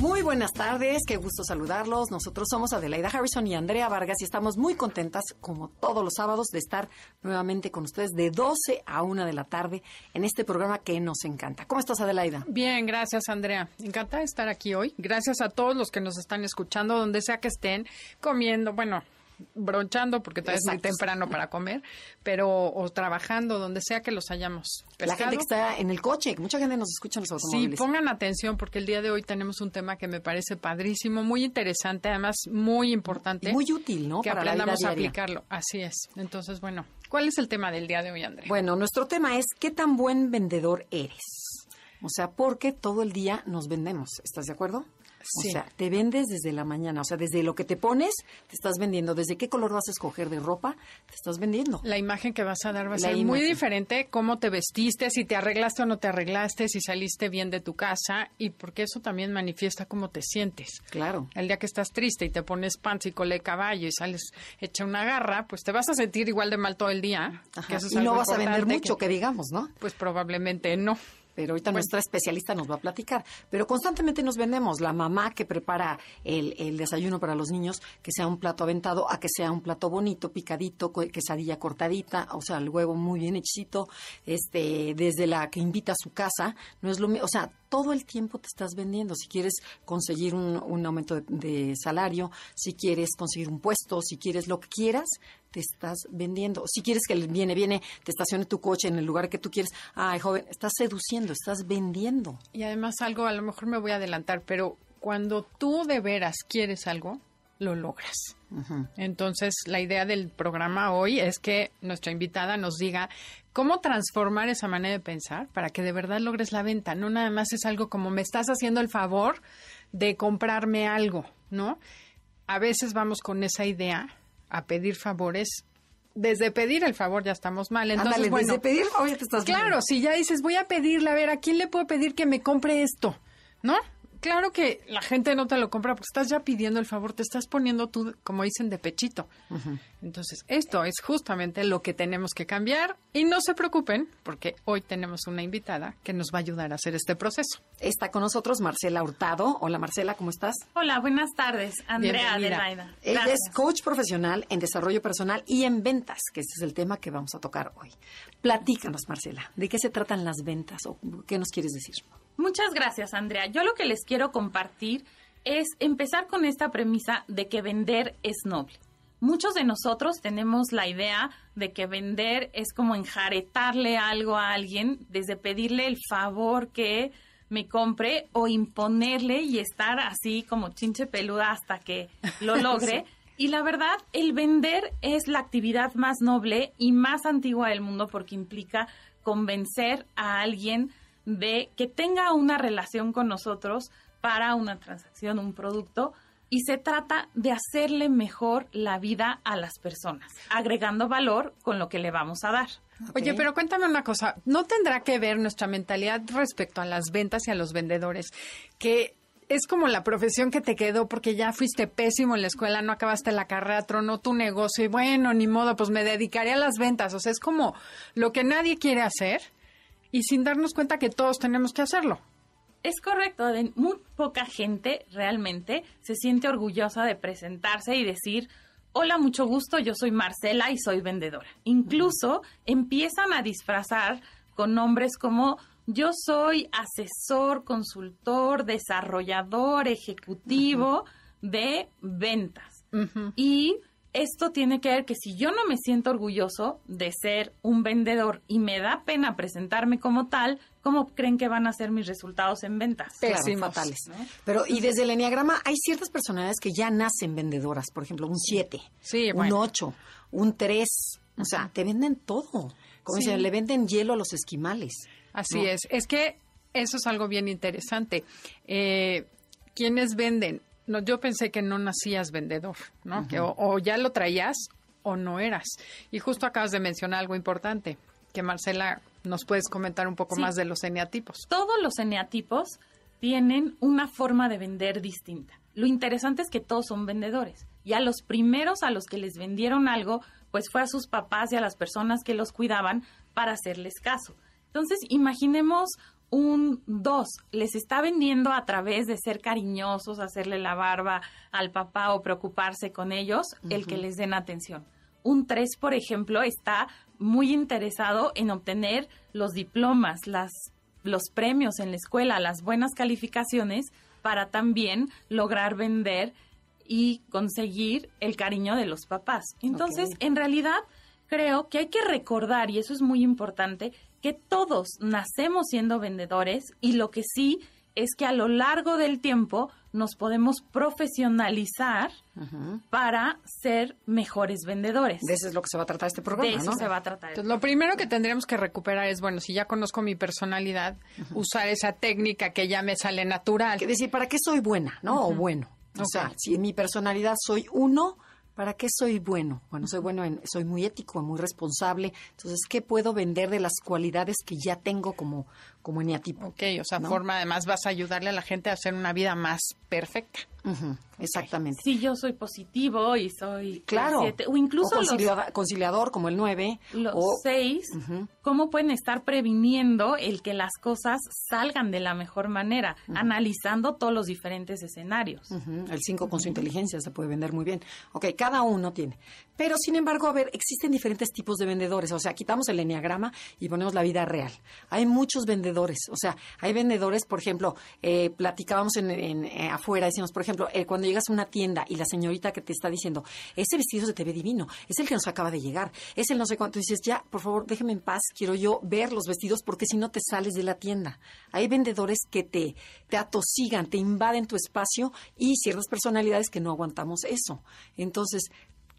Muy buenas tardes, qué gusto saludarlos. Nosotros somos Adelaida Harrison y Andrea Vargas y estamos muy contentas, como todos los sábados, de estar nuevamente con ustedes de 12 a 1 de la tarde en este programa que nos encanta. ¿Cómo estás, Adelaida? Bien, gracias, Andrea. Encantada de estar aquí hoy. Gracias a todos los que nos están escuchando, donde sea que estén comiendo, bueno, bronchando porque todavía es muy temprano para comer, pero o trabajando donde sea que los hayamos La gente que está en el coche, mucha gente nos escucha en los automóviles. Sí, pongan atención porque el día de hoy tenemos un tema que me parece padrísimo, muy interesante, además muy importante. muy útil, ¿no? Que aprendamos a aplicarlo. Así es. Entonces, bueno, ¿cuál es el tema del día de hoy, Andrea? Bueno, nuestro tema es ¿qué tan buen vendedor eres? O sea, porque todo el día nos vendemos. ¿Estás de acuerdo? O sea, te vendes desde la mañana, o sea, desde lo que te pones, te estás vendiendo, desde qué color vas a escoger de ropa, te estás vendiendo. La imagen que vas a dar va a ser muy diferente, cómo te vestiste, si te arreglaste o no te arreglaste, si saliste bien de tu casa, y porque eso también manifiesta cómo te sientes. Claro. El día que estás triste y te pones pants y cole de caballo y sales hecha una garra, pues te vas a sentir igual de mal todo el día. y no vas a vender mucho, que digamos, ¿no? Pues probablemente no pero ahorita nuestra especialista nos va a platicar. Pero constantemente nos vendemos. La mamá que prepara el, el, desayuno para los niños, que sea un plato aventado, a que sea un plato bonito, picadito, quesadilla cortadita, o sea, el huevo muy bien hechito, este, desde la que invita a su casa, no es lo mismo, o sea, todo el tiempo te estás vendiendo. Si quieres conseguir un, un aumento de, de, salario, si quieres conseguir un puesto, si quieres lo que quieras, te estás vendiendo. Si quieres que viene, viene, te estacione tu coche en el lugar que tú quieres, ay, joven, estás seduciendo, estás vendiendo. Y además algo, a lo mejor me voy a adelantar, pero cuando tú de veras quieres algo, lo logras. Entonces, la idea del programa hoy es que nuestra invitada nos diga cómo transformar esa manera de pensar para que de verdad logres la venta. No nada más es algo como me estás haciendo el favor de comprarme algo, ¿no? A veces vamos con esa idea a pedir favores desde pedir el favor ya estamos mal. Entonces, bueno, desde pedir favor ya te estás Claro, si ya dices, voy a pedirle, a ver, ¿a quién le puedo pedir que me compre esto? ¿No? Claro que la gente no te lo compra porque estás ya pidiendo el favor, te estás poniendo tú, como dicen, de pechito. Entonces, esto es justamente lo que tenemos que cambiar y no se preocupen porque hoy tenemos una invitada que nos va a ayudar a hacer este proceso. Está con nosotros Marcela Hurtado. Hola Marcela, ¿cómo estás? Hola, buenas tardes. Andrea Adelaida. Ella es coach profesional en desarrollo personal y en ventas, que ese es el tema que vamos a tocar hoy. Platícanos, Marcela, ¿de qué se tratan las ventas o qué nos quieres decir? Muchas gracias, Andrea. Yo lo que les quiero compartir es empezar con esta premisa de que vender es noble. Muchos de nosotros tenemos la idea de que vender es como enjaretarle algo a alguien, desde pedirle el favor que me compre o imponerle y estar así como chinche peluda hasta que lo logre. Y la verdad, el vender es la actividad más noble y más antigua del mundo porque implica convencer a alguien de que tenga una relación con nosotros para una transacción, un producto, y se trata de hacerle mejor la vida a las personas, agregando valor con lo que le vamos a dar. Oye, pero cuéntame una cosa, ¿no tendrá que ver nuestra mentalidad respecto a las ventas y a los vendedores? Que es como la profesión que te quedó porque ya fuiste pésimo en la escuela, no acabaste la carrera, tronó tu negocio y bueno, ni modo, pues me dedicaré a las ventas. O sea, es como lo que nadie quiere hacer y sin darnos cuenta que todos tenemos que hacerlo. Es correcto, muy poca gente realmente se siente orgullosa de presentarse y decir, hola, mucho gusto, yo soy Marcela y soy vendedora. Incluso empiezan a disfrazar con nombres como yo soy asesor, consultor, desarrollador, ejecutivo de ventas. Y esto tiene que ver que si yo no me siento orgulloso de ser un vendedor y me da pena presentarme como tal, ¿cómo creen que van a ser mis resultados en ventas? Pésimos. fatales. Pero, y desde el Enneagrama hay ciertas personalidades que ya nacen vendedoras. Por ejemplo, un 7, un 8, un 3. O sea, te venden todo. Como dicen, le venden hielo a los esquimales. Así es. Es que eso es algo bien interesante. Eh, ¿Quiénes venden? No, yo pensé que no nacías vendedor, ¿no? que o, ya lo traías o no eras. Y justo acabas de mencionar algo importante, que Marcela nos puedes comentar un poco más de los eneatipos. Todos los eneatipos tienen una forma de vender distinta. Lo interesante es que todos son vendedores. Y a los primeros a los que les vendieron algo, pues fue a sus papás y a las personas que los cuidaban para hacerles caso. Entonces, imaginemos un dos, les está vendiendo a través de ser cariñosos, hacerle la barba al papá o preocuparse con ellos, el que les den atención. Un tres, por ejemplo, está muy interesado en obtener los diplomas, las, los premios en la escuela, las buenas calificaciones para también lograr vender y conseguir el cariño de los papás. Entonces, en realidad, creo que hay que recordar, y eso es muy importante, que todos nacemos siendo vendedores y lo que sí es que a lo largo del tiempo nos podemos profesionalizar para ser mejores vendedores. De eso es lo que se va a tratar este programa, De eso se va a tratar. Entonces, lo primero que tendríamos que recuperar es, bueno, si ya conozco mi personalidad, usar esa técnica que ya me sale natural. Que decir, ¿para qué soy buena, no? O bueno. O sea, si en mi personalidad soy uno, ¿Para qué soy bueno? Bueno, soy bueno, en, soy muy ético, muy responsable. Entonces, ¿qué puedo vender de las cualidades que ya tengo como, como eneatipo? Ok, o sea, forma además vas a ayudarle a la gente a hacer una vida más perfecta. Exactamente. Si yo soy positivo y soy claro, o incluso conciliador, como el 9 los o, 6, ¿cómo pueden estar previniendo el que las cosas salgan de la mejor manera? Analizando todos los diferentes escenarios. El 5 con su inteligencia se puede vender muy bien. Ok, cada uno tiene. Pero, sin embargo, a ver, existen diferentes tipos de vendedores. O sea, quitamos el enneagrama y ponemos la vida real. Hay muchos vendedores. O sea, hay vendedores, por ejemplo, eh, platicábamos en, eh, afuera, decimos, por ejemplo, eh, cuando llegas a una tienda y la señorita que te está diciendo, ese vestido se te ve divino, es el que nos acaba de llegar, es el no sé cuánto, dices, ya, por favor, déjeme en paz, quiero yo ver los vestidos porque si no te sales de la tienda. Hay vendedores que te, te atosigan, te invaden tu espacio y ciertas personalidades que no aguantamos eso. Entonces,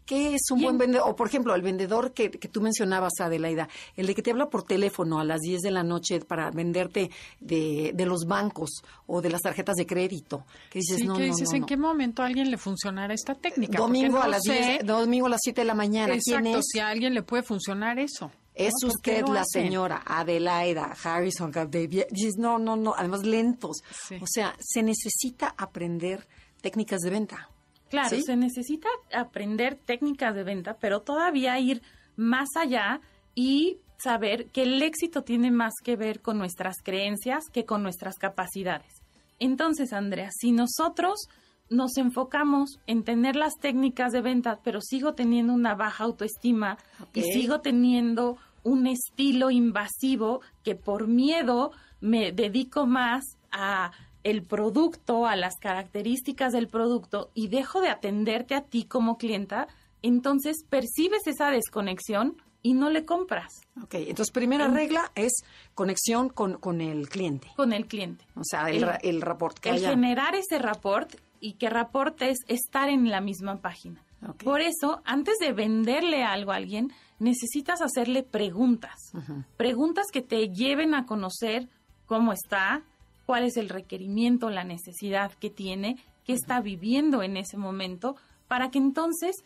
¿Qué es un buen vendedor? O, por ejemplo, el vendedor que, que, tú mencionabas, Adelaida, el de que te habla por teléfono a las 10 de la noche para venderte de, de los bancos o de las tarjetas de crédito. Que dices, sí, no, que no, dices, ¿en qué momento a alguien le funcionará esta técnica? Domingo no a las sé, 10, domingo a las 7 de la mañana. Exacto, ¿Quién es? si a alguien le puede funcionar eso. Es ¿no? ¿Por qué usted la hacen? señora Adelaida Harrison David. Dices, no, no, no, además lentos. Sí. O sea, se necesita aprender técnicas de venta. Claro, ¿Sí? se necesita aprender técnicas de venta, pero todavía ir más allá y saber que el éxito tiene más que ver con nuestras creencias que con nuestras capacidades. Entonces, Andrea, si nosotros nos enfocamos en tener las técnicas de venta, pero sigo teniendo una baja autoestima y sigo teniendo un estilo invasivo que por miedo me dedico más a el producto, a las características del producto y dejo de atenderte a ti como clienta, entonces percibes esa desconexión y no le compras Ok, entonces primera regla es conexión con, con el cliente. con el cliente. O sea, el, El- el rapport que el haya. generar ese rapport y que rapport es estar en la misma página. Por eso, antes de venderle algo a alguien, necesitas hacerle preguntas. Preguntas que te lleven a conocer cómo está, cuál es el requerimiento, la necesidad que tiene, qué está viviendo en ese momento, para que entonces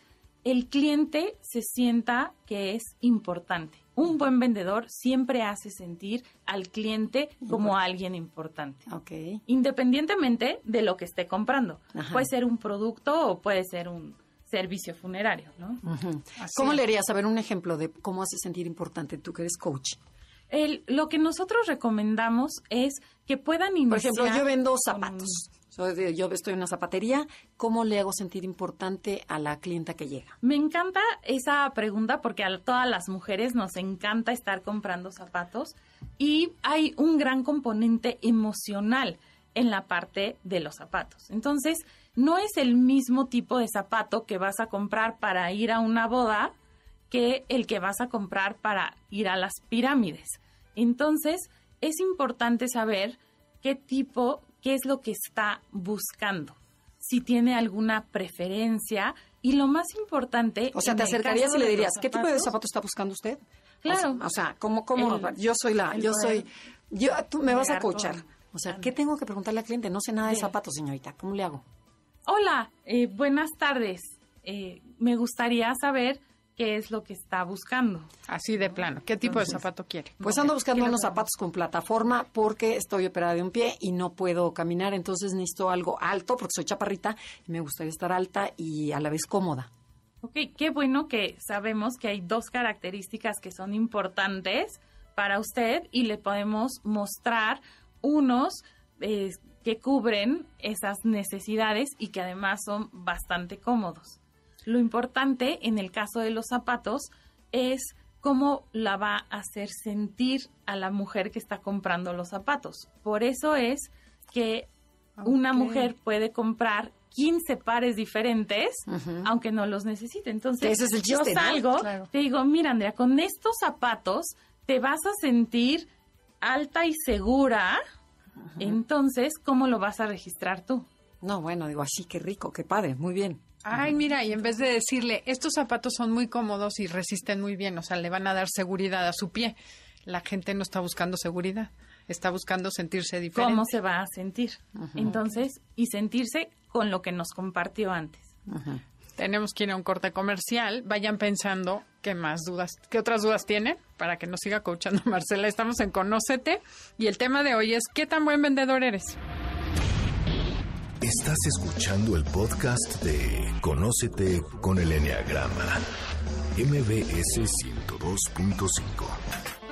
el cliente se sienta que es importante. Un buen vendedor siempre hace sentir al cliente como alguien importante Ok. independientemente de lo que esté comprando. Ajá. Puede ser un producto o puede ser un servicio funerario, ¿no? ¿Cómo le harías? A ver, un ejemplo de cómo hace sentir importante tú que eres coach. El- lo que nosotros recomendamos es que puedan iniciar... Por ejemplo, yo vendo zapatos. Soy yo estoy en una zapatería. ¿Cómo le hago sentir importante a la clienta que llega? Me encanta esa pregunta porque a todas las mujeres nos encanta estar comprando zapatos y hay un gran componente emocional en la parte de los zapatos. Entonces, no es el mismo tipo de zapato que vas a comprar para ir a una boda que el que vas a comprar para ir a las pirámides. Entonces, es importante saber qué tipo, qué es lo que está buscando, si tiene alguna preferencia y lo más importante... O sea, te acercarías y le dirías, ¿qué tipo de zapato está buscando usted? Claro. O sea, ¿cómo, cómo? El- yo soy la, yo soy, yo, tú me vas a coachar. O sea, ¿qué tengo que preguntarle al cliente? No sé nada de zapatos, señorita. ¿Cómo le hago? hola, eh, buenas tardes, eh, me gustaría saber qué es lo que está buscando. Así de plano. ¿Qué tipo de zapato quiere? Pues ando buscando unos zapatos con plataforma porque estoy operada de un pie y no puedo caminar, entonces necesito algo alto porque soy chaparrita y me gustaría estar alta y a la vez cómoda. Ok, qué bueno que sabemos que hay dos características que son importantes para usted y le podemos mostrar unos eh, que cubren esas necesidades y que además son bastante cómodos. Lo importante en el caso de los zapatos es cómo la va a hacer sentir a la mujer que está comprando los zapatos. Por eso es que una mujer puede comprar 15 pares diferentes, aunque no los necesite. Entonces, es el yo chiste, ¿no? salgo, te digo, mira, Andrea, con estos zapatos te vas a sentir alta y segura. Entonces, ¿cómo lo vas a registrar tú? No, bueno, digo, así, qué rico, qué padre, muy bien. Ay, mira, y en vez de decirle, estos zapatos son muy cómodos y resisten muy bien, o sea, le van a dar seguridad a su pie. La gente no está buscando seguridad, está buscando sentirse diferente. ¿Cómo se va a sentir? Entonces, y sentirse con lo que nos compartió antes. Tenemos que ir a un corte comercial. Vayan pensando qué más dudas, qué otras dudas tienen para que nos siga coachando Marcela. Estamos en Conócete y el tema de hoy es ¿qué tan buen vendedor eres? Estás escuchando el podcast de Conócete con el Enneagrama, MBS 102.5.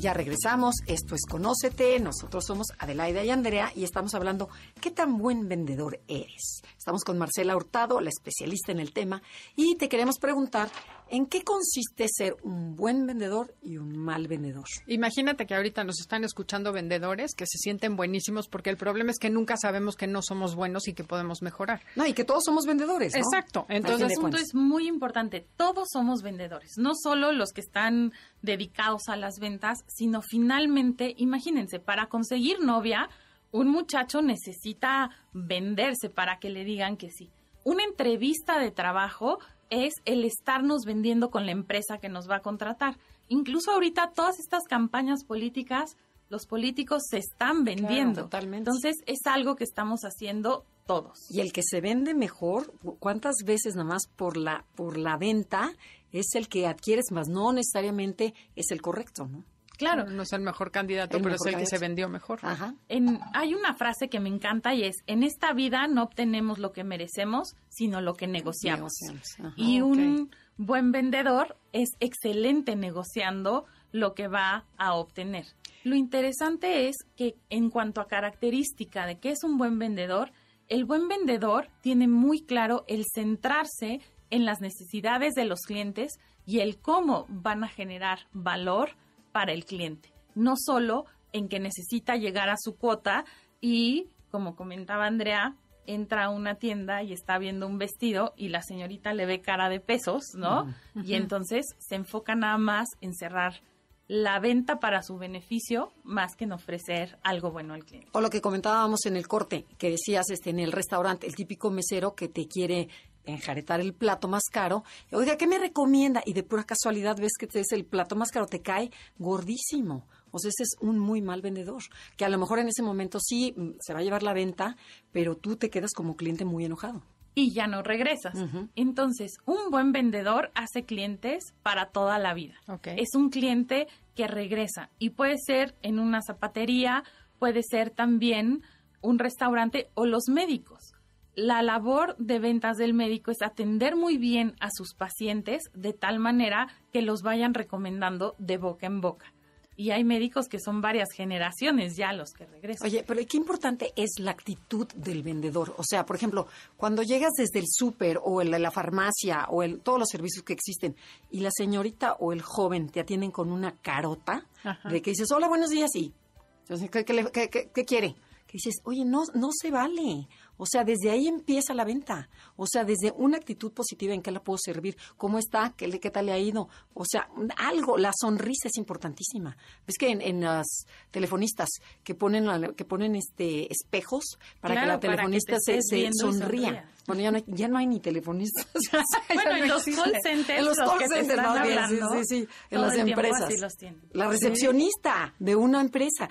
Ya regresamos, esto es Conócete, nosotros somos Adelaida y Andrea y estamos hablando ¿qué tan buen vendedor eres? Estamos con Marcela Hurtado, la especialista en el tema, y te queremos preguntar ¿en qué consiste ser un buen vendedor y un mal vendedor? Imagínate que ahorita nos están escuchando vendedores que se sienten buenísimos porque el problema es que nunca sabemos que no somos buenos y que podemos mejorar. No, y que todos somos vendedores, ¿no? Exacto. Entonces, el punto es muy importante. Todos somos vendedores, no solo los que están dedicados a las ventas, sino finalmente, imagínense, para conseguir novia, un muchacho necesita venderse para que le digan que sí. Una entrevista de trabajo es el estarnos vendiendo con la empresa que nos va a contratar. Incluso ahorita todas estas campañas políticas, los políticos se están vendiendo. totalmente. Entonces es algo que estamos haciendo todos. Y el que se vende mejor, ¿cuántas veces nada más por la, por la venta es el que adquieres más? No necesariamente es el correcto, ¿no? Claro, no es el mejor candidato, El pero mejor es el que se vendió mejor. Ajá. En- hay una frase que me encanta y es, en esta vida no obtenemos lo que merecemos, sino lo que negociamos. Negociamos, ajá. Y un buen vendedor es excelente negociando lo que va a obtener. Lo interesante es que en cuanto a característica de qué es un buen vendedor, el buen vendedor tiene muy claro el centrarse en las necesidades de los clientes y el cómo van a generar valor para el cliente. No solo en que necesita llegar a su cuota y, como comentaba Andrea, entra a una tienda y está viendo un vestido y la señorita le ve cara de pesos, ¿no? Y entonces se enfoca nada más en cerrar la venta para su beneficio más que en ofrecer algo bueno al cliente. O lo que comentábamos en el corte, que decías este, en el restaurante, el típico mesero que te quiere enjaretar el plato más caro. Oiga, ¿qué me recomienda? Y de pura casualidad ves que te es el plato más caro, te cae gordísimo. O sea, ese es un muy mal vendedor, que a lo mejor en ese momento sí mm, se va a llevar la venta, pero tú te quedas como cliente muy enojado. y ya no regresas. Entonces, un buen vendedor hace clientes para toda la vida. Ok. Es un cliente que regresa y puede ser en una zapatería, puede ser también un restaurante o los médicos. La labor de ventas del médico es atender muy bien a sus pacientes de tal manera que los vayan recomendando de boca en boca. Y hay médicos que son varias generaciones ya los que regresan. Oye, pero qué importante es la actitud del vendedor. O sea, por ejemplo, cuando llegas desde el súper o el- la farmacia o el, todos los servicios que existen y la señorita o el joven te atienden con una carota Ajá. de que dices, hola, buenos días, y entonces, ¿qué, qué le- qué- qué- qué quiere? Que dices, oye, no, no se vale. O sea, desde ahí empieza la venta. O sea, desde una actitud positiva en qué la puedo servir, cómo está, qué, le- qué tal le ha ido. O sea, algo, la sonrisa es importantísima. Ves que en, en las telefonistas que ponen la- que ponen este espejos para Claro, que la que telefonista te se, se sonría. Bueno, ya no, hay, ya no hay ni telefonistas. Bueno, en no los call centers, en los call centers, están más bien, hablando, sí, sí, sí, en las empresas. los. La recepcionista de una empresa.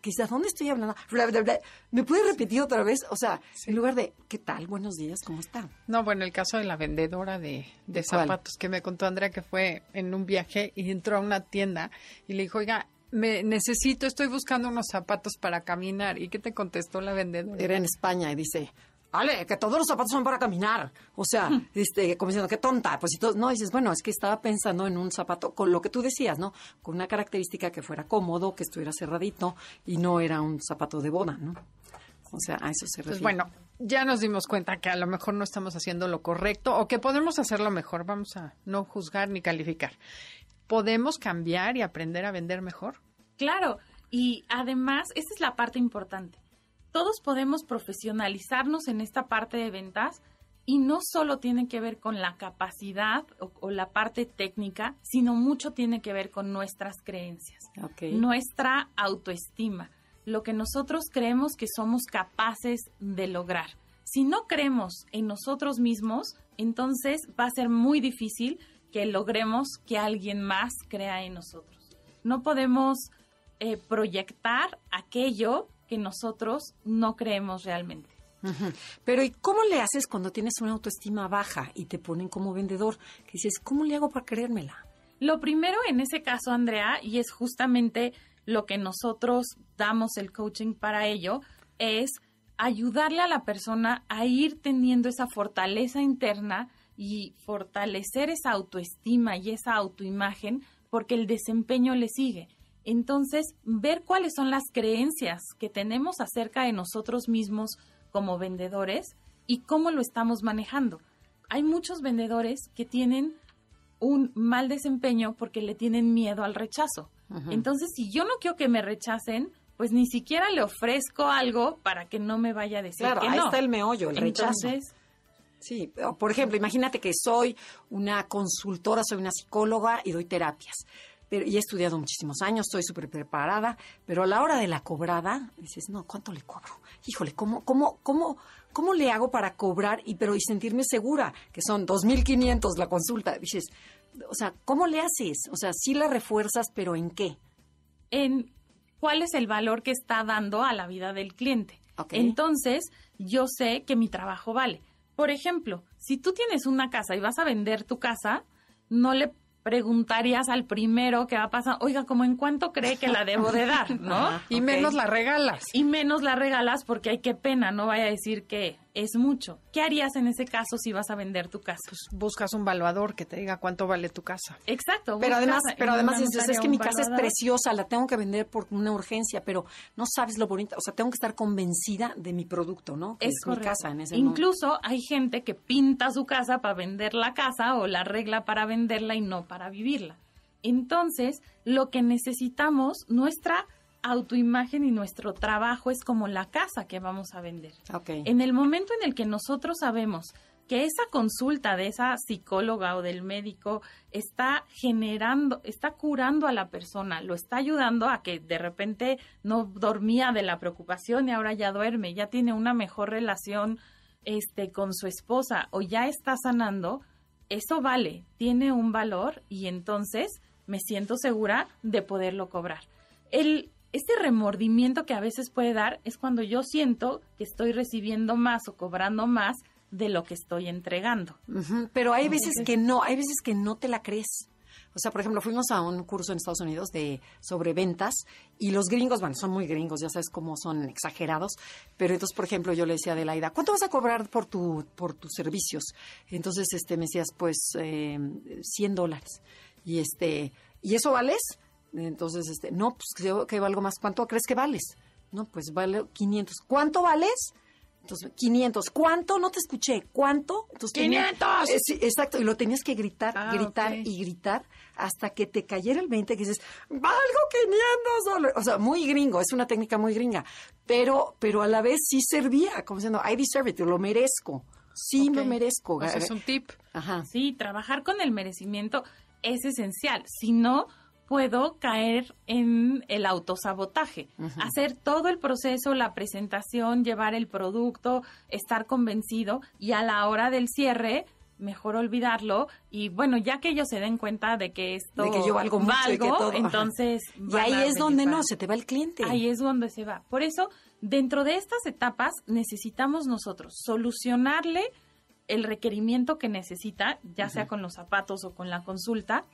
Quizás, ¿dónde estoy hablando? ¿Me puede repetir otra vez? O sea, en lugar de, ¿qué tal? Buenos días, ¿cómo está? No, bueno, el caso de la vendedora de, zapatos que me contó Andrea que fue en un viaje y entró a una tienda y le dijo, oiga, me necesito, estoy buscando unos zapatos para caminar. ¿Y qué te contestó la vendedora? Era en España y dice, Ale, que todos los zapatos son para caminar. O sea, este, como diciendo, qué tonta. Pues todos, no, dices, bueno, es que estaba pensando en un zapato con lo que tú decías, ¿no? Con una característica que fuera cómodo, que estuviera cerradito y no era un zapato de boda, ¿no? O sea, a eso se refiere. Pues bueno, ya nos dimos cuenta que a lo mejor no estamos haciendo lo correcto o que podemos hacerlo mejor. Vamos a no juzgar ni calificar. ¿Podemos cambiar y aprender a vender mejor? Claro, y además, esta es la parte importante. Todos podemos profesionalizarnos en esta parte de ventas y no solo tiene que ver con la capacidad o, o la parte técnica, sino mucho tiene que ver con nuestras creencias, nuestra autoestima, lo que nosotros creemos que somos capaces de lograr. Si no creemos en nosotros mismos, entonces va a ser muy difícil que logremos que alguien más crea en nosotros. No podemos eh, proyectar aquello que nosotros no creemos realmente. Pero ¿y cómo le haces cuando tienes una autoestima baja y te ponen como vendedor? Que dices, ¿cómo le hago para creérmela? Lo primero en ese caso, Andrea, y es justamente lo que nosotros damos el coaching para ello, es ayudarle a la persona a ir teniendo esa fortaleza interna y fortalecer esa autoestima y esa autoimagen porque el desempeño le sigue. Entonces, ver cuáles son las creencias que tenemos acerca de nosotros mismos como vendedores y cómo lo estamos manejando. Hay muchos vendedores que tienen un mal desempeño porque le tienen miedo al rechazo. Entonces, si yo no quiero que me rechacen, pues ni siquiera le ofrezco algo para que no me vaya a decir Claro, que ahí no. está el meollo, el rechazo. Entonces, Sí, por ejemplo, imagínate que soy una consultora, soy una psicóloga y doy terapias. Pero, y he estudiado muchísimos años, estoy súper preparada, pero a la hora de la cobrada, dices, no, ¿cuánto le cobro? Híjole, ¿cómo, cómo, cómo, cómo le hago para cobrar y pero y sentirme segura? Que son 2.500 la consulta. Dices, o sea, ¿cómo le haces? O sea, sí la refuerzas, pero ¿en qué? en cuál es el valor que está dando a la vida del cliente. Entonces, yo sé que mi trabajo vale. Por ejemplo, si tú tienes una casa y vas a vender tu casa, no le preguntarías al primero que va a pasar, oiga, ¿cómo en cuánto cree que la debo de dar? ¿No? Y menos la regalas. Y menos la regalas porque hay que pena, no vaya a decir que es mucho. ¿Qué harías en ese caso si vas a vender tu casa? Pues buscas un valuador que te diga cuánto vale tu casa. Exacto. Pero además, pero además dices, es que mi casa es preciosa, la tengo que vender por una urgencia, pero no sabes lo bonita, o sea, tengo que estar convencida de mi producto, ¿no? Que Es, mi casa en ese momento. Incluso hay gente que pinta su casa para vender la casa o la regla para venderla y no para vivirla. Entonces, lo que necesitamos, nuestra autoimagen y nuestro trabajo es como la casa que vamos a vender. Ok. En el momento en el que nosotros sabemos que esa consulta de esa psicóloga o del médico está generando, está curando a la persona, lo está ayudando a que de repente no dormía de la preocupación y ahora ya duerme, ya tiene una mejor relación este con su esposa o ya está sanando, eso vale, tiene un valor y entonces me siento segura de poderlo cobrar. El este remordimiento que a veces puede dar es cuando yo siento que estoy recibiendo más o cobrando más de lo que estoy entregando. Pero hay veces que no, hay veces que no te la crees. O sea, por ejemplo, fuimos a un curso en Estados Unidos de sobre ventas y los gringos, bueno, son muy gringos, ya sabes cómo son exagerados, pero entonces, por ejemplo, yo le decía a Adelaida, ¿cuánto vas a cobrar por tu por tus servicios? Entonces, este, me decías, pues, eh, 100 dólares. Y este, ¿y eso vales? Entonces, este, no, pues creo que valgo más. ¿Cuánto crees que vales? No, pues vale 500. ¿Cuánto vales? Entonces, 500. ¿Cuánto? No te escuché. ¿Cuánto? Entonces, tenía- ¡500! Eh, sí, exacto. Y lo tenías que gritar, Ah, gritar y gritar hasta que te cayera el 20 que dices, valgo 500 dólares. O sea, muy gringo. Es una técnica muy gringa. Pero, pero a la vez sí servía. Como diciendo, I deserve it. Lo merezco. Sí Ok. lo merezco. O sea, es un tip. Ajá. Sí, trabajar con el merecimiento es esencial. Si no, puedo caer en el autosabotaje. Hacer todo el proceso, la presentación, llevar el producto, estar convencido y a la hora del cierre mejor olvidarlo y bueno, ya que ellos se den cuenta de que esto De que yo valgo mucho y que todo, entonces Y ahí es donde no, se te va el cliente. Ahí es donde se va. Por eso, dentro de estas etapas, necesitamos nosotros solucionarle el requerimiento que necesita, ya sea con los zapatos o con la consulta,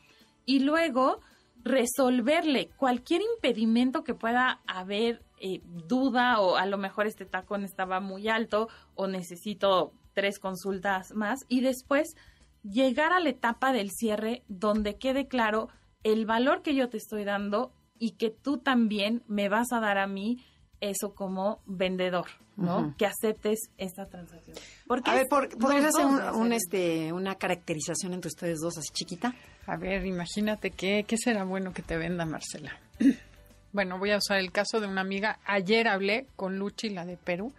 y luego resolverle cualquier impedimento que pueda haber eh, duda o a lo mejor este tacón estaba muy alto o necesito tres consultas más y después llegar a la etapa del cierre donde quede claro el valor que yo te estoy dando y que tú también me vas a dar a mí eso como vendedor, ¿no? Que aceptes esta transacción. Porque A ver, ¿podrías hacer un, este, una caracterización entre ustedes dos así chiquita? A ver, imagínate qué, qué será bueno que te venda, Marcela. Bueno, voy a usar el caso de una amiga. Ayer hablé con Luchi, la de Perú,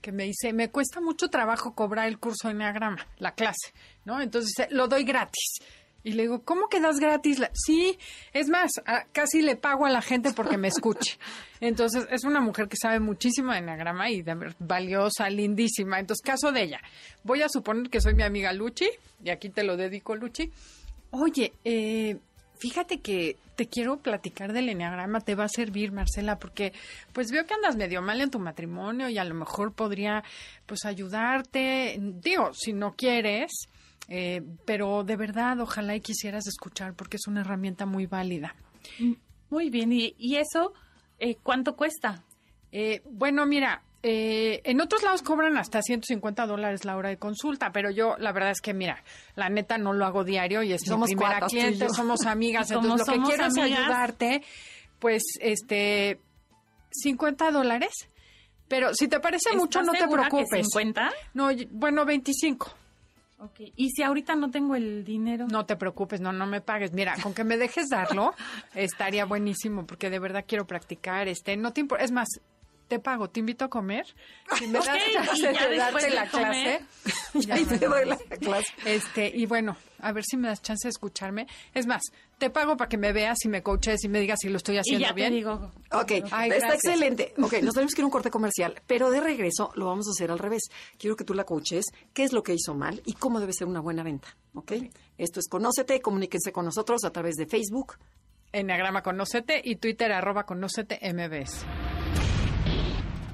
que me dice, me cuesta mucho trabajo cobrar el curso de Enneagrama, la clase, ¿no? Entonces, lo doy gratis. Y le digo, ¿cómo que das gratis? La- Sí, es más, a- casi le pago a la gente porque me escuche. Entonces, es una mujer que sabe muchísimo de Enneagrama y de valiosa, lindísima. Entonces, caso de ella. Voy a suponer que soy mi amiga Luchi, y aquí te lo dedico, Luchi. Oye, eh, fíjate que te quiero platicar del enneagrama, te va a servir, Marcela, porque pues veo que andas medio mal en tu matrimonio y a lo mejor podría pues ayudarte, digo, si no quieres, eh, pero de verdad ojalá y quisieras escuchar porque es una herramienta muy válida. Muy bien, ¿y, y eso eh, cuánto cuesta? Eh, bueno, mira, eh, en otros lados cobran hasta 150 dólares la hora de consulta, pero yo la verdad es que, mira, la neta no lo hago diario y es Somos mi primera cliente, somos amigas, entonces lo que quiero es ayudarte, pues, este, 50 dólares, pero si te parece mucho, ¿Estás no te segura que preocupes. 50? No, bueno, 25. Ok. ¿Y si ahorita no tengo el dinero? No te preocupes, no, no me pagues. Mira, con que me dejes darlo, estaría buenísimo, porque de verdad quiero practicar. Este, no te es más, te pago, te invito a comer. Si me das Ok, y chance ya de darte de la comer, clase. Ahí me te doy la la clase. Este, y bueno, a ver si me das chance de escucharme. Es más, te pago para que me veas y me coaches y me digas si lo estoy Y haciendo ya bien. te digo. Ok, Ay, está gracias. excelente. Ok, nos tenemos que ir a un corte comercial, pero de regreso lo vamos a hacer al revés. Quiero que tú la coaches, qué es lo que hizo mal y cómo debe ser una buena venta. Ok, esto es Conócete, comuníquense con nosotros a través de Facebook. Enneagrama Conócete y Twitter arroba Conócete MBS.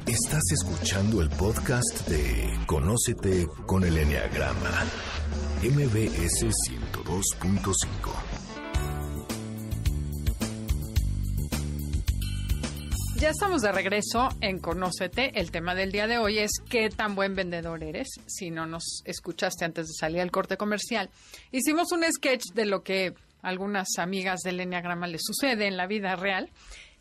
Estás escuchando el podcast de Conócete con el Enneagrama. MBS 102.5. Ya estamos de regreso en Conócete. El tema del día de hoy es qué tan buen vendedor eres. Si no nos escuchaste antes de salir al corte comercial, hicimos un sketch de lo que algunas amigas del Enneagrama les sucede en la vida real.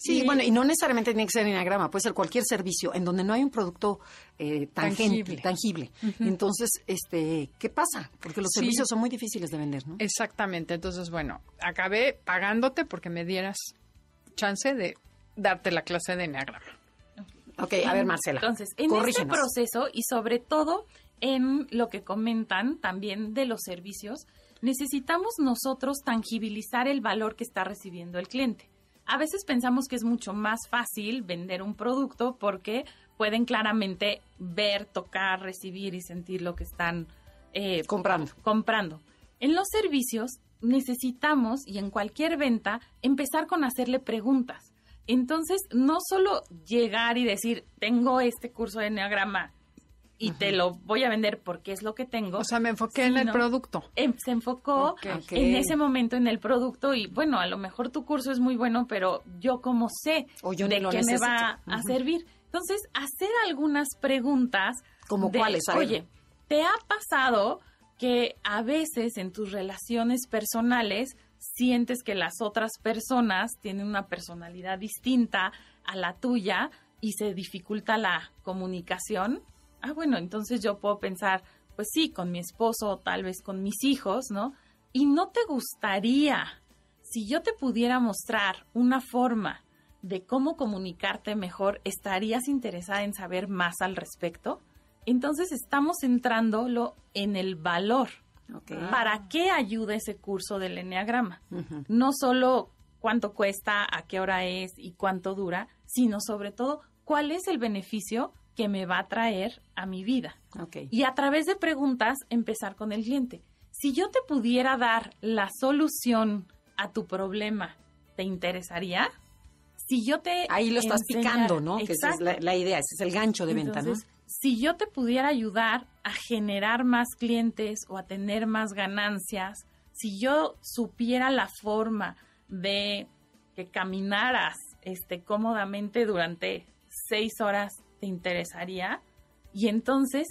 Sí, Y- bueno, y no necesariamente tiene que ser Enneagrama, puede ser cualquier servicio en donde no hay un producto eh, tangente, Tangible. tangible. Entonces, este, ¿qué pasa? Porque los Sí. servicios son muy difíciles de vender, ¿no? Exactamente. Entonces, bueno, acabé pagándote porque me dieras chance de darte la clase de Enneagrama. Ok, a ver, Marcela. Entonces, en este proceso y sobre todo en lo que comentan también de los servicios, necesitamos nosotros tangibilizar el valor que está recibiendo el cliente. A veces pensamos que es mucho más fácil vender un producto porque pueden claramente ver, tocar, recibir y sentir lo que están eh, Comprando. comprando. En los servicios necesitamos, y en cualquier venta, empezar con hacerle preguntas. Entonces, no solo llegar y decir, tengo este curso de Enneagrama y te lo voy a vender porque es lo que tengo. O sea, me enfoqué en el producto. em- se enfocó en ese momento en el producto y bueno, a lo mejor tu curso es muy bueno, pero yo como sé O yo de qué me va a servir. Entonces, hacer algunas preguntas. ¿Como cuáles? Oye, ¿te ha pasado que a veces en tus relaciones personales sientes que las otras personas tienen una personalidad distinta a la tuya y se dificulta la comunicación? Ah, bueno, entonces yo puedo pensar, pues sí, con mi esposo o tal vez con mis hijos, ¿no? Y no te gustaría, si yo te pudiera mostrar una forma de cómo comunicarte mejor, ¿estarías interesada en saber más al respecto? Entonces estamos centrándolo en el valor. ¿Para qué ayuda ese curso del Enneagrama? No solo cuánto cuesta, a qué hora es y cuánto dura, sino sobre todo cuál es el beneficio que me va a traer a mi vida. Y a través de preguntas empezar con el cliente. Si yo te pudiera dar la solución a tu problema, ¿te interesaría? Si yo te ahí lo estás picando, ¿no? Que esa es la, idea, ese es el gancho de venta, ¿no? Si yo te pudiera ayudar a generar más clientes o a tener más ganancias, si yo supiera la forma de que caminaras este cómodamente durante seis horas te interesaría y entonces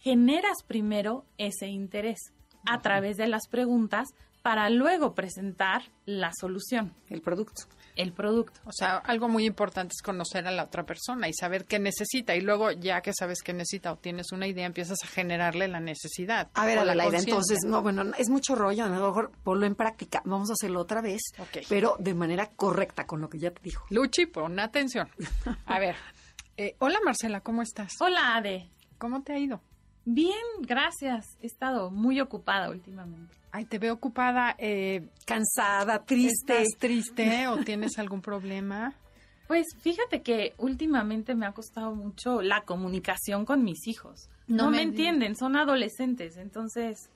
generas primero ese interés a través de las preguntas para luego presentar la solución. El producto. El producto. O sea, algo muy importante es conocer a la otra persona y saber qué necesita. Y luego, ya que sabes qué necesita o tienes una idea, empiezas a generarle la necesidad. A ver, Adelaida, entonces, no, bueno, es mucho rollo, a lo mejor ponlo en práctica. Vamos a hacerlo otra vez, pero de manera correcta, con lo que ya te dijo. Luchi, pon atención. A ver, eh, hola Marcela, ¿cómo estás? Hola Ade. ¿Cómo te ha ido? Bien, gracias. He estado muy ocupada últimamente. Ay, te veo ocupada, eh, cansada, triste. ¿Estás triste o tienes algún problema? Pues fíjate que últimamente me ha costado mucho la comunicación con mis hijos. No, me, entienden, son adolescentes, entonces...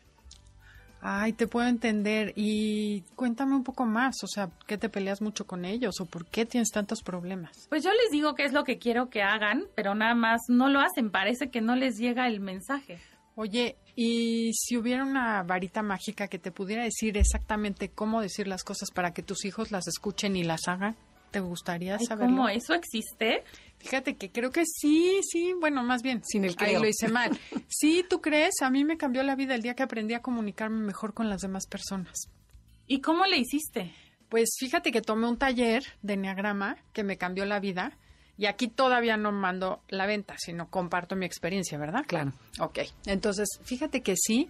Ay, te puedo entender. Y cuéntame un poco más, o sea, ¿qué te peleas mucho con ellos o por qué tienes tantos problemas? Pues yo les digo qué es lo que quiero que hagan, pero nada más no lo hacen, parece que no les llega el mensaje. Oye, y si hubiera una varita mágica que te pudiera decir exactamente cómo decir las cosas para que tus hijos las escuchen y las hagan, ¿te gustaría saber ¿Cómo eso existe? Fíjate que creo que sí, sí, bueno, más bien, sin el creo. Ahí lo hice mal. Sí, ¿tú crees? A mí me cambió la vida el día que aprendí a comunicarme mejor con las demás personas. ¿Y cómo le hiciste? Pues fíjate que tomé un taller de enneagrama que me cambió la vida. Y aquí todavía no mando la venta, sino comparto mi experiencia, ¿verdad? Claro. Ok. Entonces, fíjate que sí,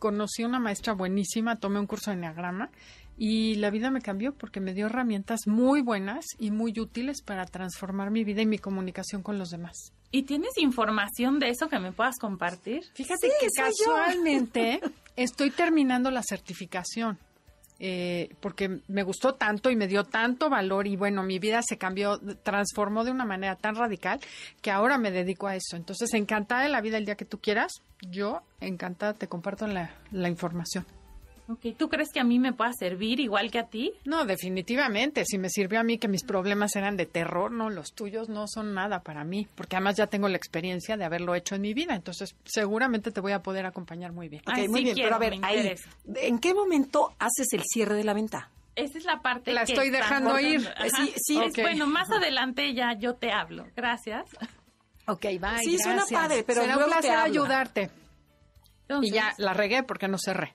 conocí a una maestra buenísima, tomé un curso de enneagrama y la vida me cambió porque me dio herramientas muy buenas y muy útiles para transformar mi vida y mi comunicación con los demás. ¿Y tienes información de eso que me puedas compartir? Fíjate que casualmente estoy terminando la certificación. Eh, porque me gustó tanto y me dio tanto valor y bueno, mi vida se cambió, transformó de una manera tan radical que ahora me dedico a eso. Entonces, encantada de la vida el día que tú quieras, yo encantada te comparto la, la información. ¿Tú crees que a mí me pueda servir igual que a ti? No, definitivamente. Si me sirvió a mí que mis problemas eran de terror, no, los tuyos no son nada para mí, porque además ya tengo la experiencia de haberlo hecho en mi vida. Entonces, seguramente te voy a poder acompañar muy bien. Ok, muy bien. pero a ver, ahí, ¿en qué momento haces el cierre de la venta? Esa es la parte la estoy dejando ir. Sí, sí. bueno, más adelante ya yo te hablo. Gracias. Ok, bye. Sí, suena padre, pero Será un placer ayudarte. y ya la regué porque no cerré.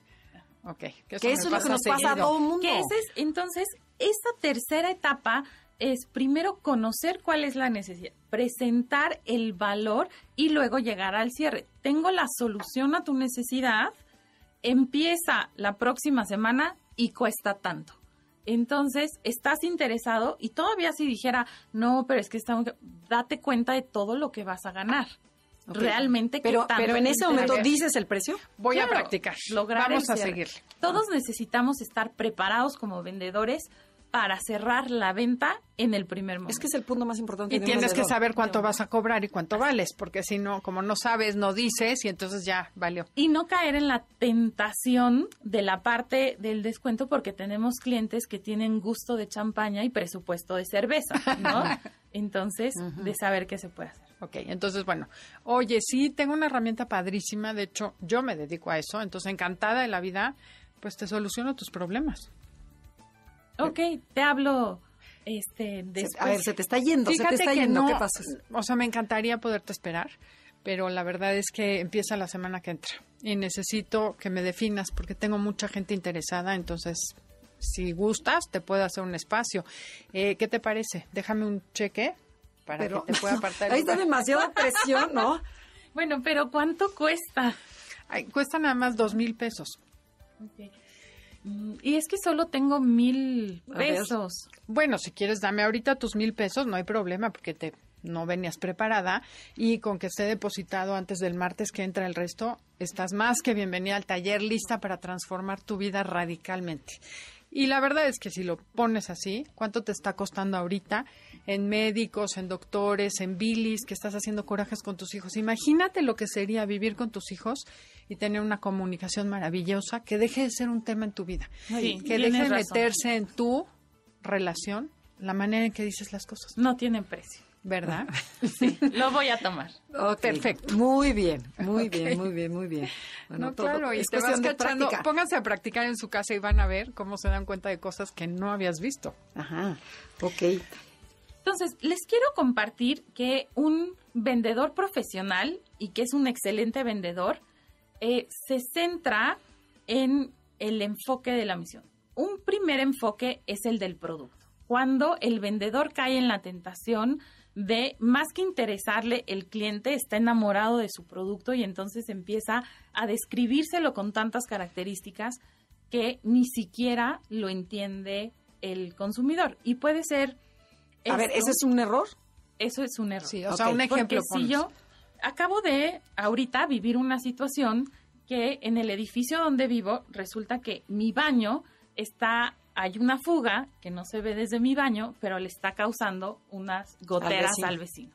Ok. Que eso, es lo que nos pasa a todo el mundo. entonces, esta tercera etapa es primero conocer cuál es la necesidad, presentar el valor y luego llegar al cierre. Tengo la solución a tu necesidad, empieza la próxima semana y cuesta tanto. Entonces, estás interesado y todavía si dijera, no, pero es que estamos, date cuenta de todo lo que vas a ganar realmente pero, pero en ese momento dices el precio. Voy a practicar. Vamos a seguir. Todos necesitamos estar preparados como vendedores para cerrar la venta en el primer momento. Es que es el punto más importante. Y tienes que saber cuánto vas a cobrar y cuánto vales, porque si no, como no sabes, no dices y entonces ya valió. Y no caer en la tentación de la parte del descuento, porque tenemos clientes que tienen gusto de champaña y presupuesto de cerveza, ¿no? entonces, de saber qué se puede hacer. Ok, entonces, bueno, oye, sí, tengo una herramienta padrísima, de hecho, yo me dedico a eso, entonces, encantada de la vida, pues te soluciono tus problemas. Ok, te hablo este después. A ver, se te está yendo, se te está yendo, ¿qué pasa? O sea, me encantaría poderte esperar, pero la verdad es que empieza la semana que entra y necesito que me definas porque tengo mucha gente interesada, entonces si gustas, te puedo hacer un espacio. Eh, ¿Qué te parece? Déjame un cheque para que te pueda apartar. Ahí está demasiada presión, ¿no? Bueno, pero ¿cuánto cuesta? cuesta nada más dos mil pesos. Mm, y es que solo tengo mil pesos. Bueno, si quieres, dame ahorita tus mil pesos, no hay problema porque te no venías preparada y con que esté depositado antes del martes que entra el resto, estás más que bienvenida al taller lista para transformar tu vida radicalmente. Y la verdad es que si lo pones así, ¿cuánto te está costando ahorita en médicos, en doctores, en bilis, que estás haciendo corajes con tus hijos? Imagínate lo que sería vivir con tus hijos y tener una comunicación maravillosa que deje de ser un tema en tu vida, que deje de meterse en tu relación, la manera en que dices las cosas. No tienen precio. ¿verdad? Sí, lo voy a tomar. Perfecto. Muy bien, muy bien, muy bien, muy bien. Bueno, claro, y te vas cachando, pónganse a practicar en su casa y van a ver cómo se dan cuenta de cosas que no habías visto. Ajá, ok. Entonces, les quiero compartir que un vendedor profesional y que es un excelente vendedor, eh, se centra en el enfoque de la misión. Un primer enfoque es el del producto. Cuando el vendedor cae en la tentación de más que interesarle, el cliente está enamorado de su producto y entonces empieza a describírselo con tantas características que ni siquiera lo entiende el consumidor. Y puede ser... A ver, ¿ese es un error? Eso es un error. Sí, o sea, un ejemplo. Porque si yo acabo de ahorita vivir una situación que en el edificio donde vivo resulta que mi baño está hay una fuga que no se ve desde mi baño, pero le está causando unas goteras al vecino.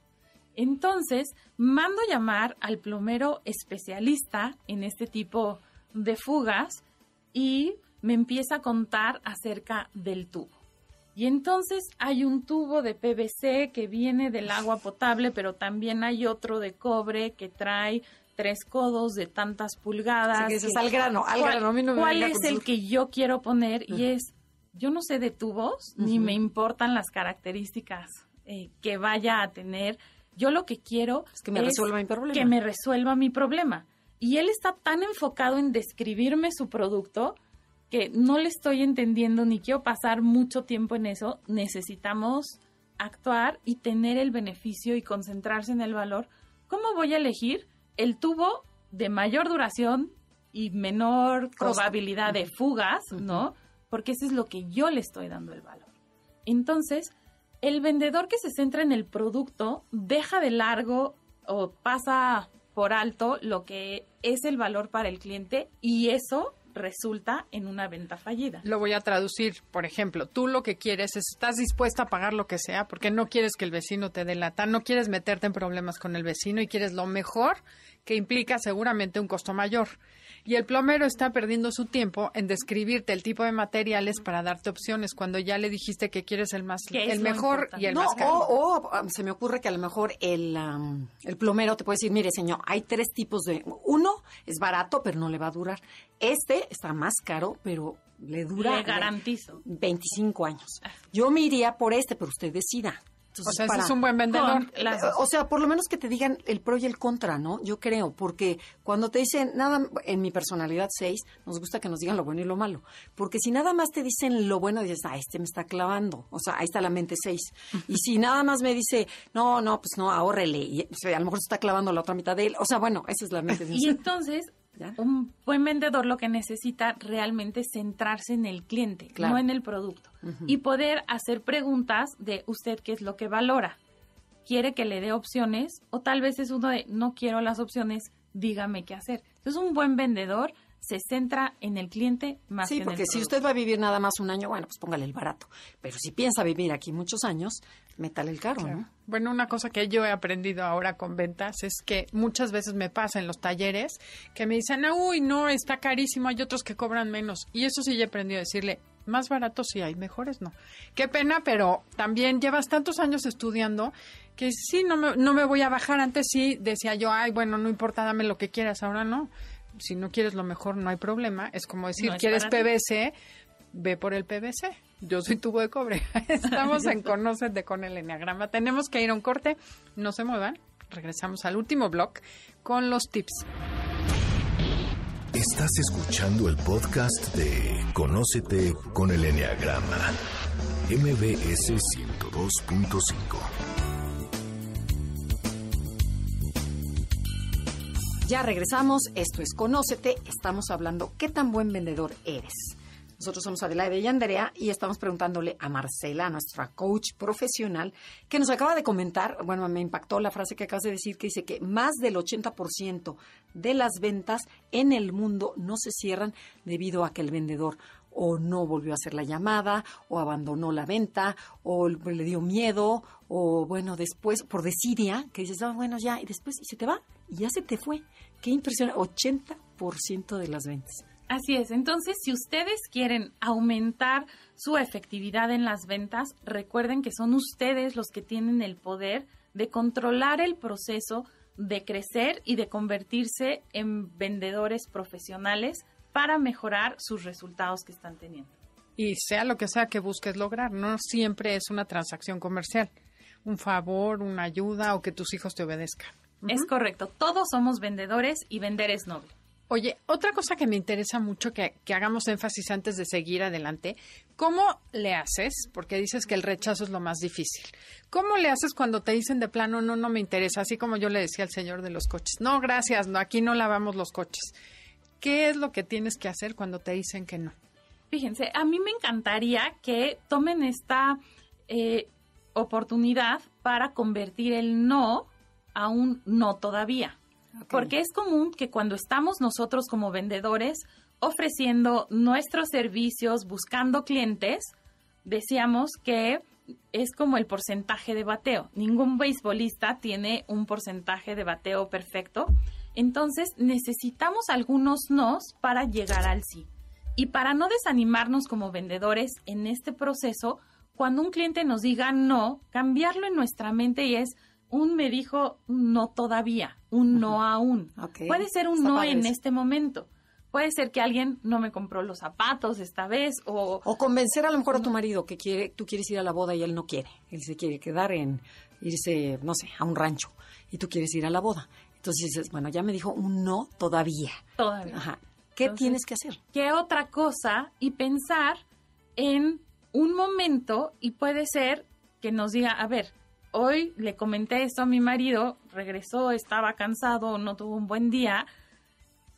Entonces, mando llamar al plomero especialista en este tipo de fugas y me empieza a contar acerca del tubo. Y entonces hay un tubo de PVC que viene del agua potable, pero también hay otro de cobre que trae tres codos de tantas pulgadas. que al grano, al grano. ¿Cuál es el que yo quiero poner? Y es yo no sé de tubos, ni me importan las características eh, que vaya a tener. Yo lo que quiero es que me resuelva mi problema. Que me resuelva mi problema. Y él está tan enfocado en describirme su producto que no le estoy entendiendo ni quiero pasar mucho tiempo en eso. Necesitamos actuar y tener el beneficio y concentrarse en el valor. ¿Cómo voy a elegir el tubo de mayor duración y menor probabilidad de fugas, ¿no? porque eso es lo que yo le estoy dando el valor. Entonces, el vendedor que se centra en el producto deja de largo o pasa por alto lo que es el valor para el cliente y eso resulta en una venta fallida. Lo voy a traducir, por ejemplo, tú lo que quieres es, estás dispuesta a pagar lo que sea porque no quieres que el vecino te delata, no quieres meterte en problemas con el vecino y quieres lo mejor que implica seguramente un costo mayor y el plomero está perdiendo su tiempo en describirte el tipo de materiales para darte opciones cuando ya le dijiste que quieres el más el mejor y el más caro. O, um, se me ocurre que a lo mejor el, um, el plomero te puede decir, mire señor, hay tres tipos de... Uno es barato, pero no le va a durar. Este está más caro, pero le dura... Le garantizo. 25 años. Ah. Yo me iría por este, pero usted decida o sea, es un buen vendedor. o sea, por lo menos que te digan el pro y el contra, ¿no? Yo creo, porque cuando te dicen nada, en mi personalidad 6, nos gusta que nos digan lo bueno y lo malo. Porque si nada más te dicen lo bueno, dices, ah, este me está clavando. O sea, ahí está la mente 6. y si nada más me dice, no, no, pues no, ahórrele. Y, a lo mejor se está clavando la otra mitad de él. O sea, bueno, esa es la mente 6. Y entonces, un buen vendedor lo que necesita realmente es centrarse en el cliente, no en el producto. Y poder hacer preguntas de usted qué es lo que valora. ¿Quiere que le dé opciones? O tal vez es uno de no quiero las opciones, dígame qué hacer. Entonces un buen vendedor se centra en el cliente más que en el porque si usted va a vivir nada más un año, bueno, pues póngale el barato. Pero si piensa vivir aquí muchos años, métale el caro, ¿no? Bueno, una cosa que yo he aprendido ahora con ventas es que muchas veces me pasa en los talleres que me dicen, uy, no, está carísimo, hay otros que cobran menos. Y eso sí he aprendido a decirle, más baratos sí hay, mejores no. Qué pena, pero también llevas tantos años estudiando que sí, no me, no me voy a bajar. Antes sí decía yo, ay, bueno, no importa, dame lo que quieras, ahora no si no quieres lo mejor, no hay problema. Es como decir, ¿quieres PVC? Ve por el PVC. Yo soy tubo de cobre. Estamos en Conócete con el Enneagrama. Tenemos que ir a un corte. No se muevan. Regresamos al último blog con los tips. Estás escuchando el podcast de Conócete con el Enneagrama. MBS 102.5. Ya regresamos, esto es Conócete, estamos hablando qué tan buen vendedor eres. Nosotros somos Adelaide y Andrea y estamos preguntándole a Marcela, nuestra coach profesional, que nos acaba de comentar, bueno, me impactó la frase que acabas de decir, que dice que más del 80% de las ventas en el mundo no se cierran debido a que el vendedor o no volvió a hacer la llamada, o abandonó la venta, o le dio miedo, o bueno, después, por desidia, que dices, ah, bueno, ya, y después, y se te va, y ya se te fue. Qué impresión, 80% de las ventas. Así es. Entonces, si ustedes quieren aumentar su efectividad en las ventas, recuerden que son ustedes los que tienen el poder de controlar el proceso de crecer y de convertirse en vendedores profesionales para mejorar sus resultados que están teniendo. Y sea lo que sea que busques lograr, no siempre es una transacción comercial, un favor, una ayuda o que tus hijos te obedezcan. Es correcto, todos somos vendedores y vender es noble. Oye, otra cosa que me interesa mucho que, hagamos énfasis antes de seguir adelante, ¿cómo le haces? Porque dices que el rechazo es lo más difícil. ¿Cómo le haces cuando te dicen de plano, no, no me interesa? Así como yo le decía al señor de los coches, no, gracias, no, aquí no lavamos los coches. ¿Qué es lo que tienes que hacer cuando te dicen que no? Fíjense, a mí me encantaría que tomen esta eh, oportunidad para convertir el no a un no todavía. Porque es común que cuando estamos nosotros como vendedores ofreciendo nuestros servicios, buscando clientes, decíamos que es como el porcentaje de bateo. Ningún beisbolista tiene un porcentaje de bateo perfecto. Entonces necesitamos algunos nos para llegar al sí. Y para no desanimarnos como vendedores en este proceso, cuando un cliente nos diga no, cambiarlo en nuestra mente y es un me dijo no todavía, un no aún. Okay. Puede ser un Está no en eso. este momento. Puede ser que alguien no me compró los zapatos esta vez o O convencer a lo mejor a tu marido que quiere, tú quieres ir a la boda y él no quiere. Él se quiere quedar en irse, no sé, a un rancho y tú quieres ir a la boda. Entonces dices, bueno, ya me dijo un no todavía. todavía. Ajá. ¿Qué Entonces- tienes que hacer? ¿Qué otra cosa? Y pensar en un momento y puede ser que nos diga, a ver, hoy le comenté esto a mi marido, regresó, estaba cansado, no tuvo un buen día.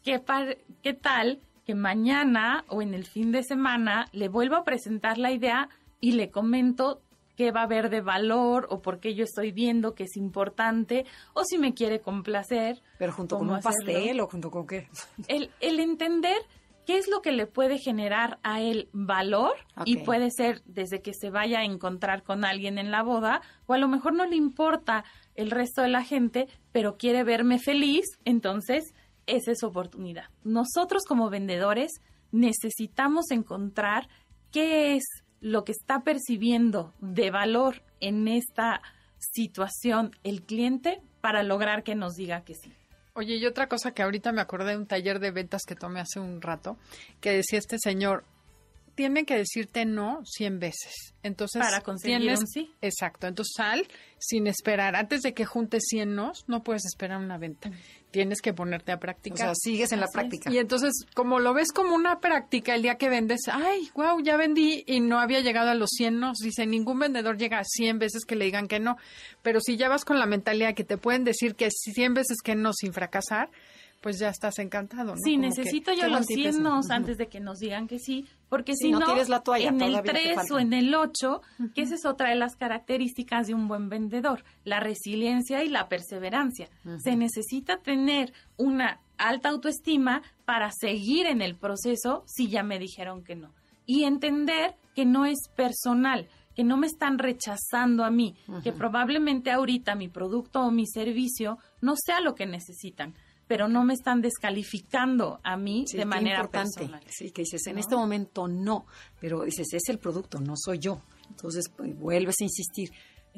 ¿Qué, par- qué tal que mañana o en el fin de semana le vuelvo a presentar la idea y le comento qué va a haber de valor o por qué yo estoy viendo que es importante o si me quiere complacer? Pero junto con ¿Cómo un hacerlo? pastel o junto con qué. el, el entender qué es lo que le puede generar a él valor y puede ser desde que se vaya a encontrar con alguien en la boda o a lo mejor no le importa el resto de la gente, pero quiere verme feliz, entonces esa es su oportunidad. Nosotros como vendedores necesitamos encontrar qué es lo que está percibiendo de valor en esta situación el cliente para lograr que nos diga que sí. Oye, y otra cosa que ahorita me acordé de un taller de ventas que tomé hace un rato, que decía este señor, tiene que decirte no 100 veces. Entonces, Para conseguir tienes- un sí. Exacto. Entonces, sal sin esperar. Antes de que juntes 100 nos, no puedes esperar una venta. Tienes que ponerte a O practicar. sea, sigues en la es. práctica. Y entonces, como lo ves como una práctica, el día que vendes, ay, wow, ya vendí y no había llegado a los 100 nos. Dice, ningún vendedor llega a 100 veces que le digan que no. Pero si ya vas con la mentalidad que te pueden decir que 100 veces que no sin fracasar, pues ya estás encantado, ¿no? Sí, Como necesito que- yo los buen tip 100 ese. nos antes de que nos digan que sí, porque si no no, tires la toalla, en el todavía te 3 falta. o en el 8, que esa es otra de las características de un buen vendedor, la resiliencia y la perseverancia. Se necesita tener una alta autoestima para seguir en el proceso si ya me dijeron que no. Y entender que no es personal, que no me están rechazando a mí, que probablemente ahorita mi producto o mi servicio no sea lo que necesitan, pero no me están descalificando a mí Sí, de manera importante. personal. Sí, que dices, en ¿No? este momento no, pero dices, es el producto, no soy yo. Entonces pues, vuelves a insistir.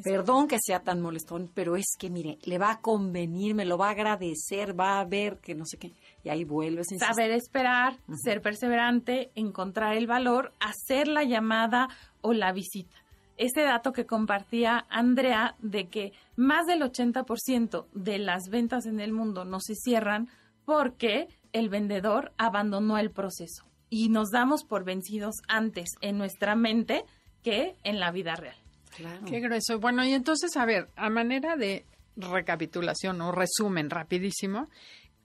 Perdón que sea tan molestón, pero es que, mire, le va a convenir, me lo va a agradecer, va a ver que no sé qué. Y ahí vuelves a insistir. Saber esperar, ser perseverante, encontrar el valor, hacer la llamada o la visita. Ese dato que compartía Andrea de que más del 80% de las ventas en el mundo no se cierran porque el vendedor abandonó el proceso y nos damos por vencidos antes en nuestra mente que en la vida real. Claro. Qué grueso. Bueno, y entonces, a ver, a manera de recapitulación o resumen rapidísimo,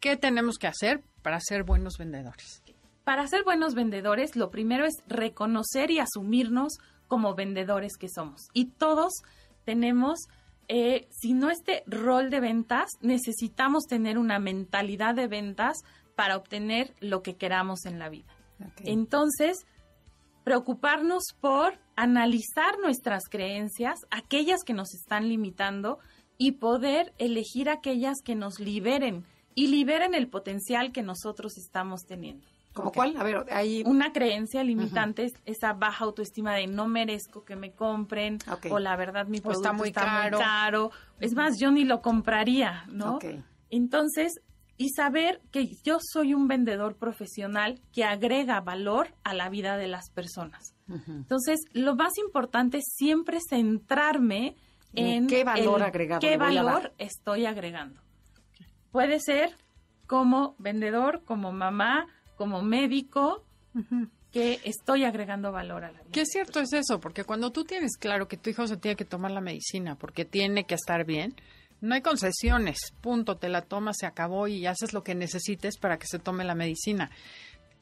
¿qué tenemos que hacer para ser buenos vendedores? Para ser buenos vendedores, lo primero es reconocer y asumirnos como vendedores que somos. Y todos tenemos, eh, si no este rol de ventas, necesitamos tener una mentalidad de ventas para obtener lo que queramos en la vida. Entonces, preocuparnos por analizar nuestras creencias, aquellas que nos están limitando, y poder elegir aquellas que nos liberen y liberen el potencial que nosotros estamos teniendo. ¿Como cuál? A ver, hay... Una creencia limitante es esa baja autoestima de no merezco que me compren o la verdad mi producto está, muy, caro. Es más, yo ni lo compraría, ¿no? Entonces, y saber que yo soy un vendedor profesional que agrega valor a la vida de las personas. Entonces, lo más importante es siempre centrarme en qué valor agregado qué valor estoy agregando. Puede ser como vendedor, como mamá, como médico, que estoy agregando valor a la vida. Qué cierto es eso, porque cuando tú tienes claro que tu hijo se tiene que tomar la medicina porque tiene que estar bien, no hay concesiones, punto, te la tomas, se acabó y haces lo que necesites para que se tome la medicina.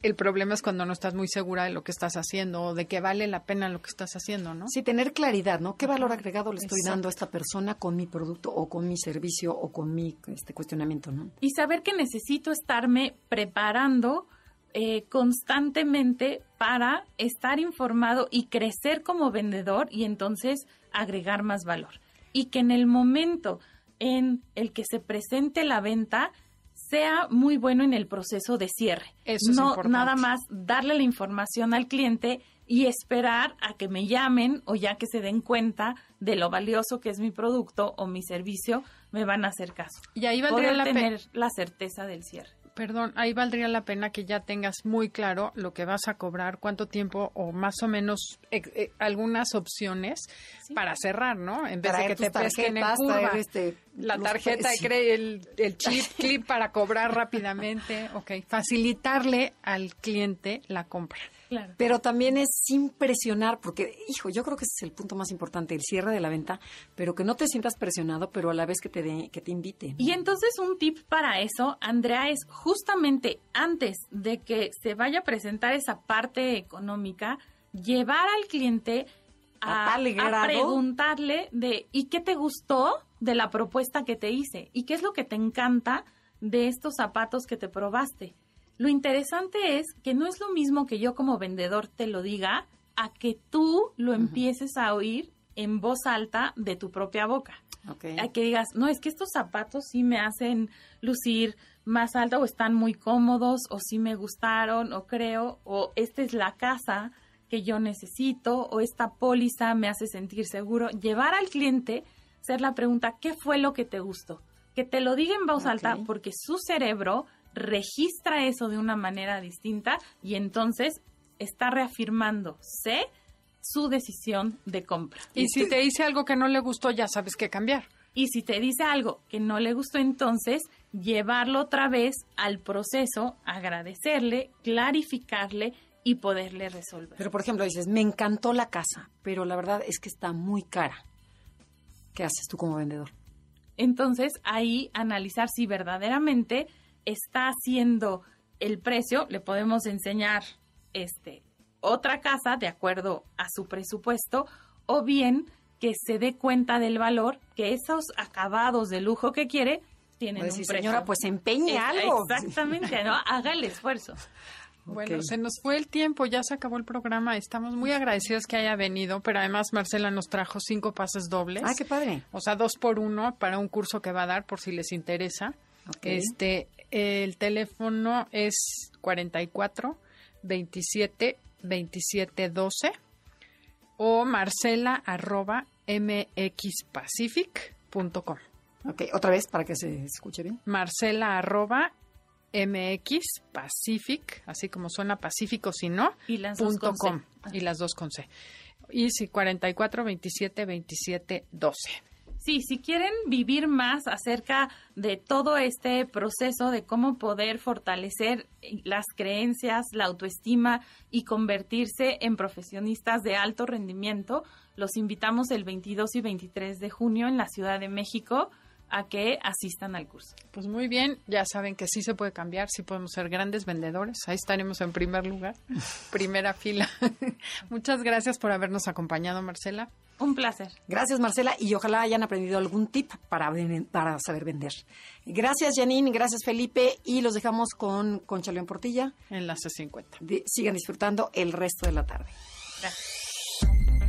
El problema es cuando no estás muy segura de lo que estás haciendo o de que vale la pena lo que estás haciendo, ¿no? Sí, tener claridad, ¿no? ¿Qué valor agregado le estoy dando a esta persona con mi producto o con mi servicio o con mi este cuestionamiento, ¿no? Y saber que necesito estarme preparando eh, constantemente para estar informado y crecer como vendedor y entonces agregar más valor. Y que en el momento en el que se presente la venta sea muy bueno en el proceso de cierre. Eso no nada más darle la información al cliente y esperar a que me llamen o ya que se den cuenta de lo valioso que es mi producto o mi servicio, me van a hacer caso. Y ahí valdría la tener la certeza del cierre perdón, ahí valdría la pena que ya tengas muy claro lo que vas a cobrar, cuánto tiempo o más o menos eh, algunas opciones para cerrar, ¿no? En vez de que te pesquen en curva, este, la tarjeta, el, el chip, clip para cobrar rápidamente, ok, facilitarle al cliente la compra. Pero también es sin presionar, porque, hijo, yo creo que ese es el punto más importante, el cierre de la venta, pero que no te sientas presionado, pero a la vez que te, que te invite. Y entonces un tip para eso, Andrea, es justamente antes de que se vaya a presentar esa parte económica, llevar al cliente a, a, preguntarle de ¿y qué te gustó de la propuesta que te hice? ¿Y qué es lo que te encanta de estos zapatos que te probaste? Lo interesante es que no es lo mismo que yo como vendedor te lo diga a que tú lo empieces a oír en voz alta de tu propia boca. A que digas, no, es que estos zapatos sí me hacen lucir más alta o están muy cómodos o sí me gustaron o creo o esta es la casa que yo necesito o esta póliza me hace sentir seguro. Llevar al cliente, hacer la pregunta, ¿qué fue lo que te gustó? Que te lo diga en voz alta porque su cerebro registra eso de una manera distinta y entonces está reafirmándose su decisión de compra. Y si te dice algo que no le gustó, ya sabes qué cambiar. Y si te dice algo que no le gustó, entonces llevarlo otra vez al proceso, agradecerle, clarificarle y poderle resolver. Pero, por ejemplo, dices, me encantó la casa, pero la verdad es que está muy cara. ¿Qué haces tú como vendedor? Entonces, ahí analizar si verdaderamente está haciendo el precio, le podemos enseñar este otra casa de acuerdo a su presupuesto o bien que se dé cuenta del valor que esos acabados de lujo que quiere tienen pues un precio. Señora, pues empeñe algo. Exactamente, ¿no? Haga el esfuerzo. Bueno, se nos fue el tiempo, ya se acabó el programa. Estamos muy agradecidos que haya venido, pero además Marcela nos trajo cinco pases dobles. Ah, qué padre. O sea, dos por uno para un curso que va a dar por si les interesa. Este, el teléfono es 44 27 27 12 o marcela arroba mxpacific.com. Ok, otra vez para que se escuche bien. Marcela arroba mxpacific, así como suena pacífico, si no, y las dos con com, y las dos con C. Y si 44 27 27 12. Sí, si quieren vivir más acerca de todo este proceso de cómo poder fortalecer las creencias, la autoestima y convertirse en profesionistas de alto rendimiento, los invitamos el 22 y 23 de junio en la Ciudad de México a que asistan al curso. Pues muy bien, ya saben que sí se puede cambiar, sí podemos ser grandes vendedores, ahí estaremos en primer lugar, primera fila. Muchas gracias por habernos acompañado, Marcela. Un placer. Gracias, Marcela, y ojalá hayan aprendido algún tip para, para saber vender. Gracias, Janine, gracias, Felipe, y los dejamos con Concha León Portilla. Enlace 50. sigan disfrutando el resto de la tarde. Gracias.